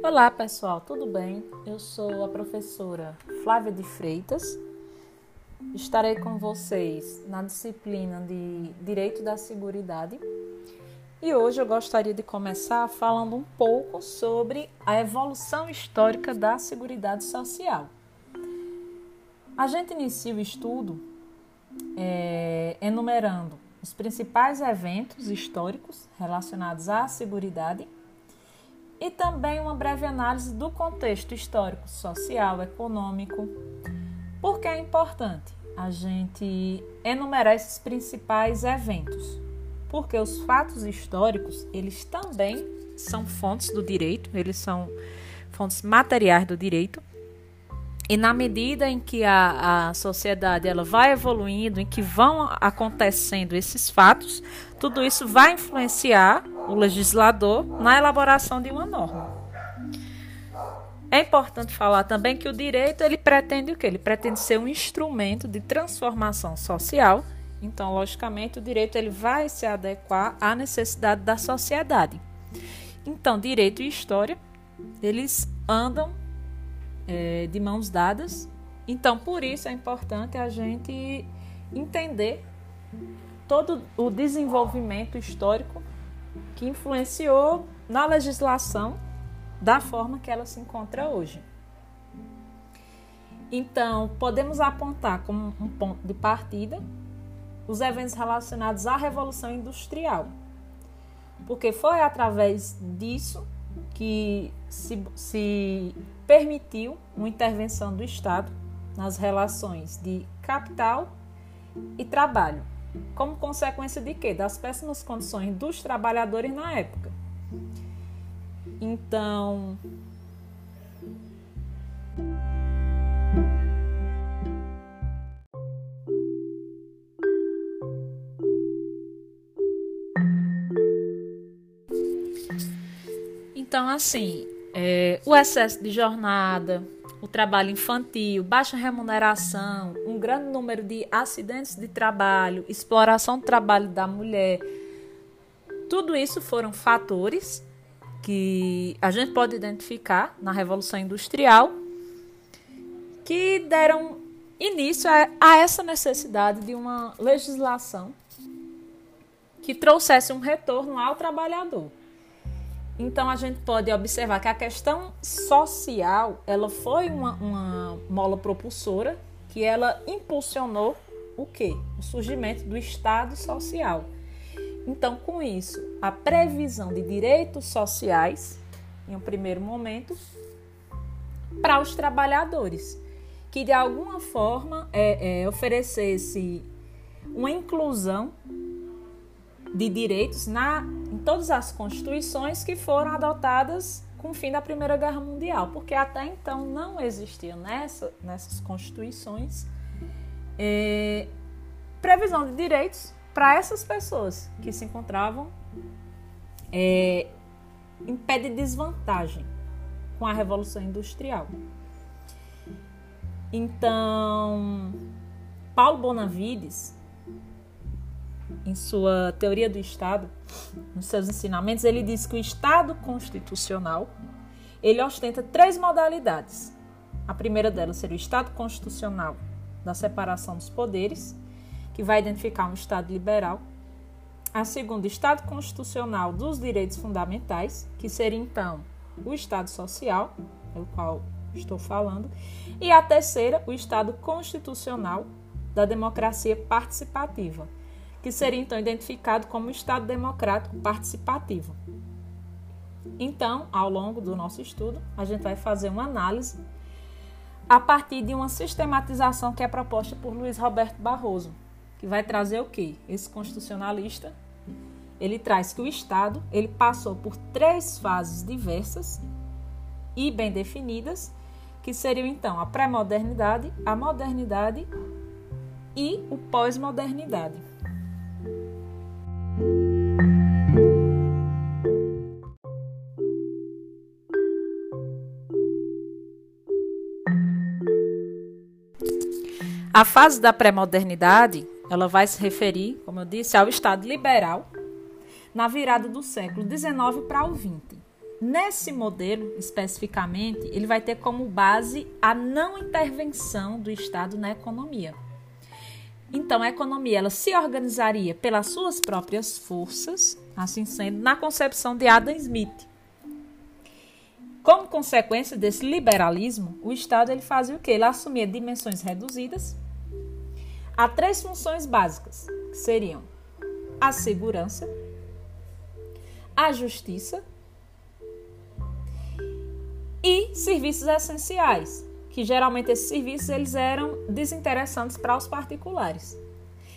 Olá pessoal, tudo bem? Eu sou a professora Flávia de Freitas. Estarei com vocês na disciplina de Direito da Seguridade e hoje eu gostaria de começar falando um pouco sobre a evolução histórica da Seguridade Social. A gente inicia o estudo é, enumerando os principais eventos históricos relacionados à Seguridade e também uma breve análise do contexto histórico, social, econômico. Por que é importante a gente enumerar esses principais eventos? Porque os fatos históricos, eles também são fontes do direito, eles são fontes materiais do direito. E na medida em que a, a sociedade ela vai evoluindo, em que vão acontecendo esses fatos, tudo isso vai influenciar o legislador na elaboração de uma norma. É importante falar também que o direito ele pretende o quê? Ele pretende ser um instrumento de transformação social. Então, logicamente, o direito ele vai se adequar à necessidade da sociedade. Então, direito e história eles andam é, de mãos dadas. Então, por isso é importante a gente entender todo o desenvolvimento histórico que influenciou na legislação da forma que ela se encontra hoje. Então, podemos apontar como um ponto de partida os eventos relacionados à Revolução Industrial, porque foi através disso que se, se permitiu uma intervenção do Estado nas relações de capital e trabalho como consequência de quê? Das péssimas condições dos trabalhadores na época. Então, Então, assim, é, o excesso de jornada, o trabalho infantil, baixa remuneração, um grande número de acidentes de trabalho, exploração do trabalho da mulher. Tudo isso foram fatores que a gente pode identificar na Revolução Industrial que deram início a, a essa necessidade de uma legislação que trouxesse um retorno ao trabalhador. Então a gente pode observar que a questão social ela foi uma, uma mola propulsora que ela impulsionou o que? O surgimento do Estado social. Então, com isso, a previsão de direitos sociais, em um primeiro momento, para os trabalhadores, que de alguma forma é, é, oferecesse uma inclusão de direitos na, todas as constituições que foram adotadas com o fim da Primeira Guerra Mundial, porque até então não existia nessa, nessas constituições é, previsão de direitos para essas pessoas que se encontravam é, em pé de desvantagem com a Revolução Industrial. Então, Paulo Bonavides em sua teoria do Estado, nos seus ensinamentos, ele diz que o Estado constitucional ele ostenta três modalidades. A primeira delas seria o Estado constitucional da separação dos poderes, que vai identificar um Estado liberal. A segunda, o Estado constitucional dos direitos fundamentais, que seria então o Estado social, pelo qual estou falando. E a terceira, o Estado constitucional da democracia participativa, que seria então identificado como Estado democrático participativo. Então, ao longo do nosso estudo, a gente vai fazer uma análise a partir de uma sistematização que é proposta por Luiz Roberto Barroso, que vai trazer o quê? Esse constitucionalista, ele traz que o Estado, ele passou por três fases diversas e bem definidas, que seriam então a pré-modernidade, a modernidade e o pós-modernidade. A fase da pré-modernidade, ela vai se referir, como eu disse, ao Estado liberal na virada do século XIX para o XX. Nesse modelo, especificamente, ele vai ter como base a não intervenção do Estado na economia. Então, a economia ela se organizaria pelas suas próprias forças, assim sendo, na concepção de Adam Smith. Como consequência desse liberalismo, o Estado ele fazia o quê? Ele assumia dimensões reduzidas a três funções básicas, que seriam a segurança, a justiça e serviços essenciais, que geralmente esses serviços eles eram desinteressantes para os particulares.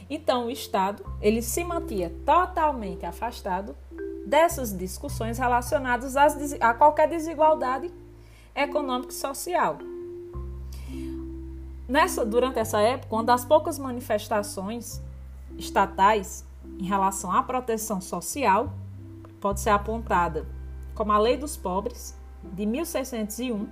Então o Estado ele se mantinha totalmente afastado dessas discussões relacionadas às, a qualquer desigualdade econômica e social. Nessa, durante essa época, uma das poucas manifestações estatais em relação à proteção social pode ser apontada como a Lei dos Pobres, de 1601,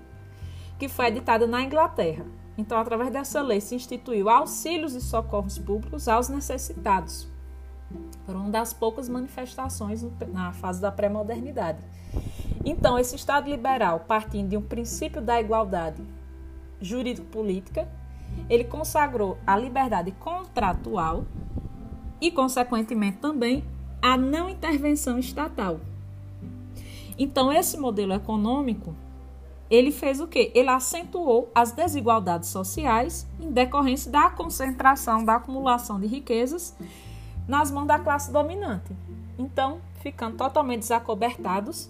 que foi editada na Inglaterra. Então, através dessa lei, se instituiu auxílios e socorros públicos aos necessitados. Foram uma das poucas manifestações na fase da pré-modernidade. Então, esse Estado liberal, partindo de um princípio da igualdade jurídico-política, ele consagrou a liberdade contratual e, consequentemente, também a não intervenção estatal. Então, esse modelo econômico, ele fez o quê? Ele acentuou as desigualdades sociais em decorrência da concentração, da acumulação de riquezas nas mãos da classe dominante. Então, ficando totalmente desacobertados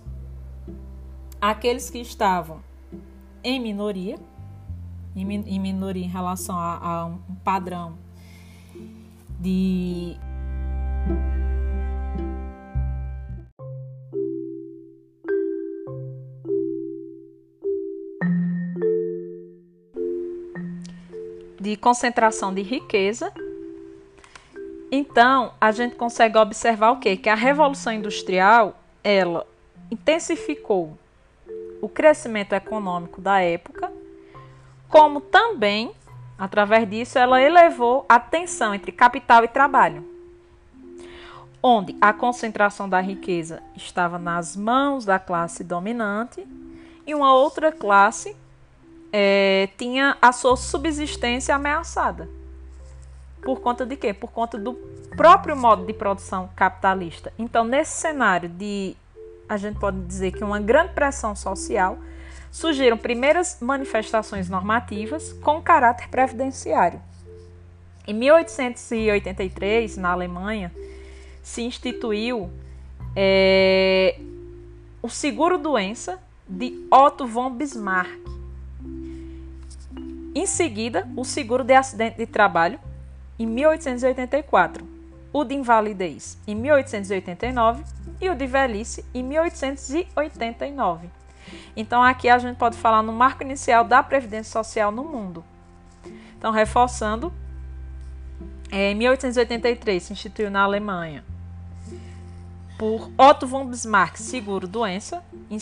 aqueles que estavam em minoria, em minoria em relação a, a um padrão de de concentração de riqueza. Então, a gente consegue observar o quê? Que a revolução industrial, ela intensificou o crescimento econômico da época, como também, através disso, ela elevou a tensão entre capital e trabalho, onde a concentração da riqueza estava nas mãos da classe dominante e uma outra classe é, tinha a sua subsistência ameaçada. Por conta de quê? Por conta do próprio modo de produção capitalista. Então, nesse cenário de, a gente pode dizer que uma grande pressão social, surgiram primeiras manifestações normativas com caráter previdenciário. Em 1883, na Alemanha, se instituiu é, o seguro-doença de Otto von Bismarck, em seguida, o seguro de acidente de trabalho, em 1884, o de invalidez, em 1889 e o de velhice, em 1889. Então, aqui a gente pode falar no marco inicial da Previdência Social no mundo. Então, reforçando, em 1883 se instituiu na Alemanha por Otto von Bismarck seguro-doença, em,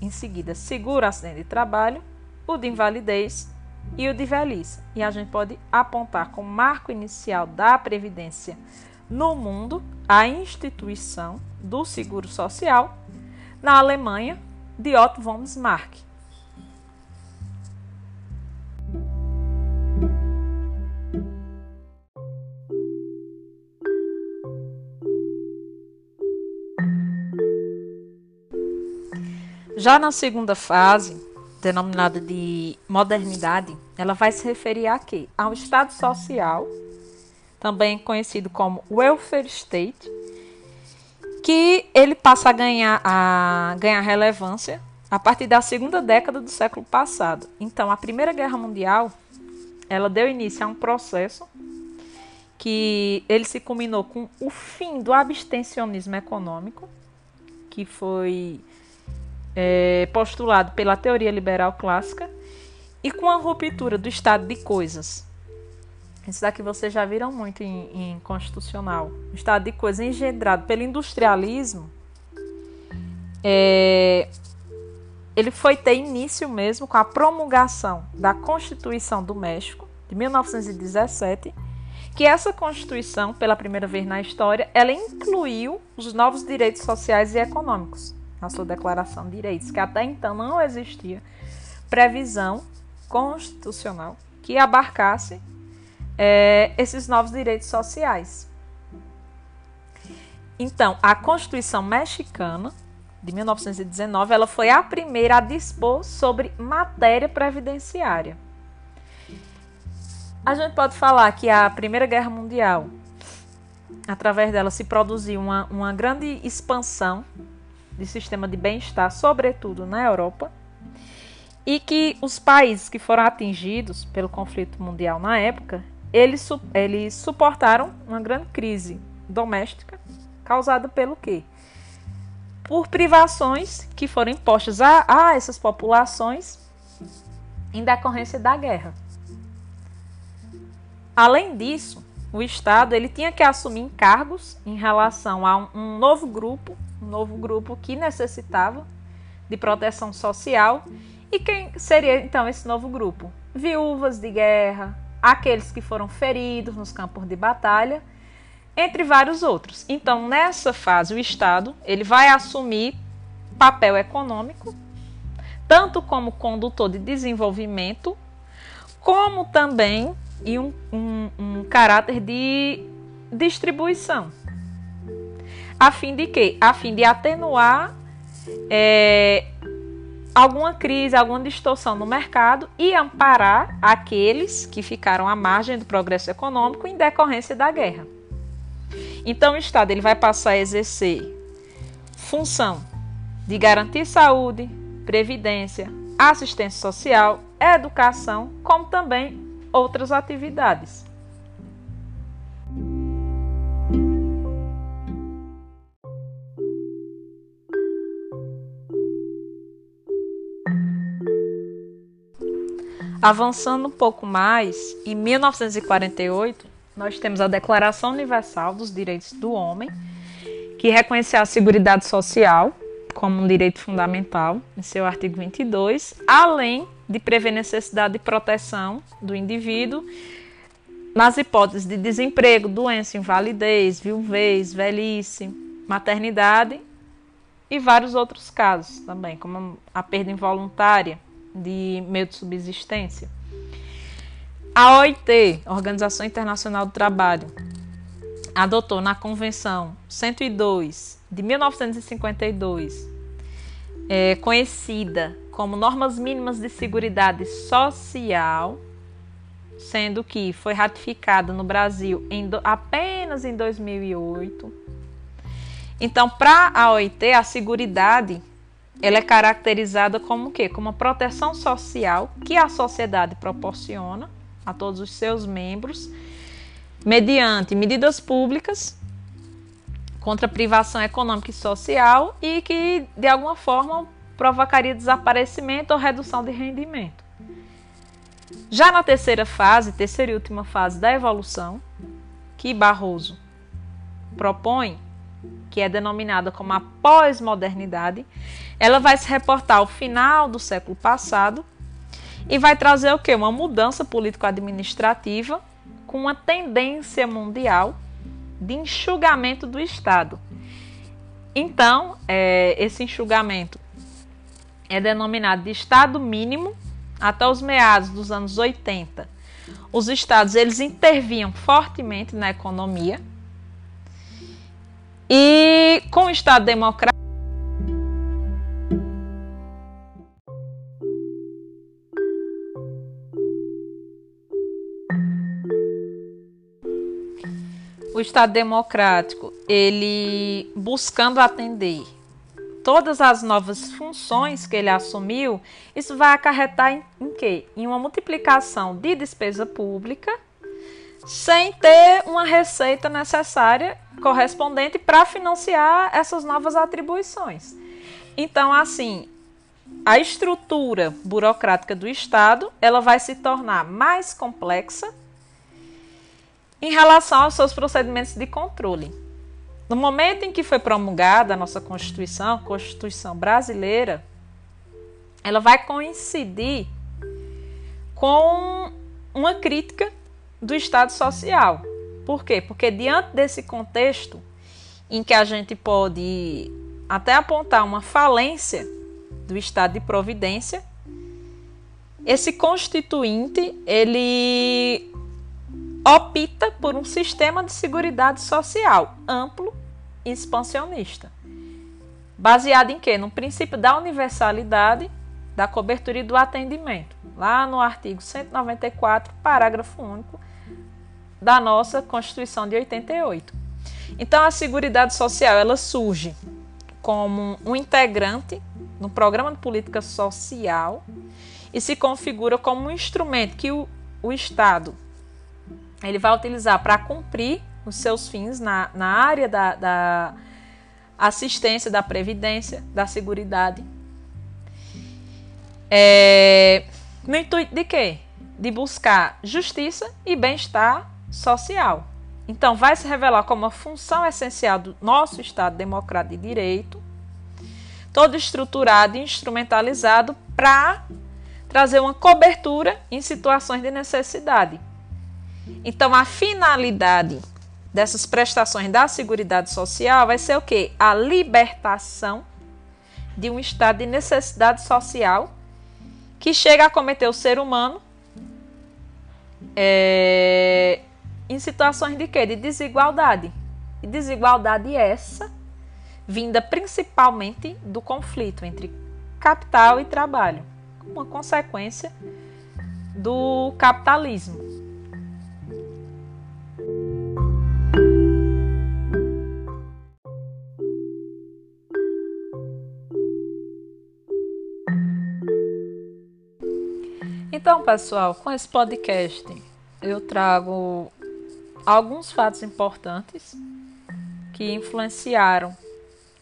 em seguida seguro-acidente de trabalho, o de invalidez e o de velhice. E a gente pode apontar como marco inicial da Previdência no mundo a instituição do Seguro Social na Alemanha de Otto von Bismarck. Já na segunda fase, denominada de modernidade, ela vai se referir a quê? Ao Estado social, também conhecido como welfare state, que ele passa a ganhar, a ganhar relevância a partir da segunda década do século passado. Então, a Primeira Guerra Mundial, ela deu início a um processo que ele se culminou com o fim do abstencionismo econômico, que foi é, postulado pela teoria liberal clássica e com a ruptura do estado de coisas. Isso daqui vocês já viram muito em, em constitucional. O estado de coisas engendrado pelo industrialismo, é, ele foi ter início mesmo com a promulgação da Constituição do México, de 1917, que essa Constituição, pela primeira vez na história, ela incluiu os novos direitos sociais e econômicos na sua Declaração de Direitos, que até então não existia previsão constitucional que abarcasse é, esses novos direitos sociais. Então, a Constituição mexicana de 1919, ela foi a primeira a dispor sobre matéria previdenciária. A gente pode falar que a Primeira Guerra Mundial, através dela, se produziu uma, uma grande expansão de sistema de bem-estar, sobretudo na Europa, e que os países que foram atingidos pelo conflito mundial na época, eles, eles suportaram uma grande crise doméstica causada pelo quê? Por privações que foram impostas a, a essas populações em decorrência da guerra. Além disso, o Estado ele tinha que assumir encargos em relação a um, um novo grupo, um novo grupo que necessitava de proteção social. E quem seria então esse novo grupo? Viúvas de guerra, aqueles que foram feridos nos campos de batalha, entre vários outros. Então, nessa fase, o Estado ele vai assumir papel econômico, tanto como condutor de desenvolvimento, como também e um, um, um caráter de distribuição. A fim de quê? A fim de atenuar é, alguma crise, alguma distorção no mercado e amparar aqueles que ficaram à margem do progresso econômico em decorrência da guerra. Então, o Estado ele vai passar a exercer função de garantir saúde, previdência, assistência social, educação, como também outras atividades. Avançando um pouco mais, em 1948, nós temos a Declaração Universal dos Direitos do Homem, que reconhece a Seguridade Social como um direito fundamental, em seu artigo 22, além de prever necessidade de proteção do indivíduo nas hipóteses de desemprego, doença, invalidez, viuvez, velhice, maternidade e vários outros casos também, como a perda involuntária de meio de subsistência. A OIT, Organização Internacional do Trabalho, adotou na Convenção 102 de 1952, é, conhecida como normas mínimas de seguridade social, sendo que foi ratificada no Brasil em do, apenas em 2008. Então, para a OIT, a seguridade ela é caracterizada como o quê? Como uma proteção social que a sociedade proporciona a todos os seus membros mediante medidas públicas contra privação econômica e social e que de alguma forma provocaria desaparecimento ou redução de rendimento. Já na terceira fase, terceira e última fase da evolução, que Barroso propõe, que é denominada como a pós-modernidade, ela vai se reportar ao final do século passado e vai trazer o que? Uma mudança político-administrativa com uma tendência mundial de enxugamento do Estado. Então, é, esse enxugamento é denominado de Estado mínimo até os meados dos anos 80. Os estados eles intervinham fortemente na economia e com o Estado democrático o Estado democrático ele buscando atender todas as novas funções que ele assumiu, isso vai acarretar em, em quê? Em uma multiplicação de despesa pública sem ter uma receita necessária correspondente para financiar essas novas atribuições. Então, assim, a estrutura burocrática do Estado, ela vai se tornar mais complexa em relação aos seus procedimentos de controle. No momento em que foi promulgada a nossa Constituição, Constituição brasileira, ela vai coincidir com uma crítica do Estado Social. Por quê? Porque diante desse contexto em que a gente pode até apontar uma falência do estado de providência, esse constituinte ele opta por um sistema de seguridade social amplo e expansionista. Baseado em quê? No princípio da universalidade, da cobertura e do atendimento. Lá no artigo 194, parágrafo único da nossa Constituição de 88. Então a Seguridade Social, ela surge como um integrante no programa de política social e se configura como um instrumento que o, o Estado ele vai utilizar para cumprir os seus fins na, na área da, da assistência, da previdência, da seguridade. É, no intuito de quê? De buscar justiça e bem-estar social. Então, vai se revelar como uma função essencial do nosso Estado Democrático de Direito, todo estruturado e instrumentalizado para trazer uma cobertura em situações de necessidade. Então, a finalidade dessas prestações da Seguridade Social vai ser o quê? A libertação de um estado de necessidade social que chega a cometer o ser humano é, em situações de quê? De desigualdade. E desigualdade essa vinda principalmente do conflito entre capital e trabalho, uma consequência do capitalismo. Então, pessoal, com esse podcast eu trago alguns fatos importantes que influenciaram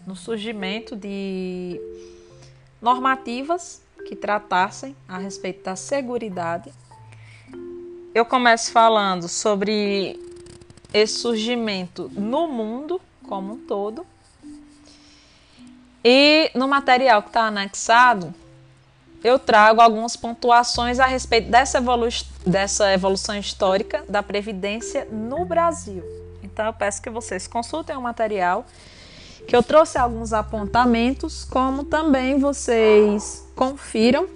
no surgimento de normativas que tratassem a respeito da segurança. Eu começo falando sobre esse surgimento no mundo como um todo. E no material que está anexado, eu trago algumas pontuações a respeito dessa, evolu dessa evolução histórica da Previdência no Brasil. Então eu peço que vocês consultem o material, que eu trouxe alguns apontamentos, como também vocês confiram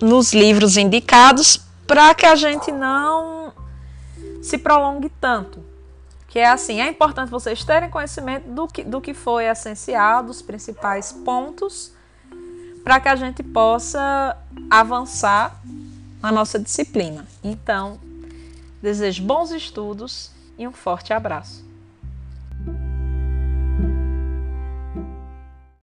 nos livros indicados, para que a gente não se prolongue tanto. Que é assim, é importante vocês terem conhecimento do que, do que foi essencial, dos principais pontos para que a gente possa avançar na nossa disciplina. Então, desejo bons estudos e um forte abraço.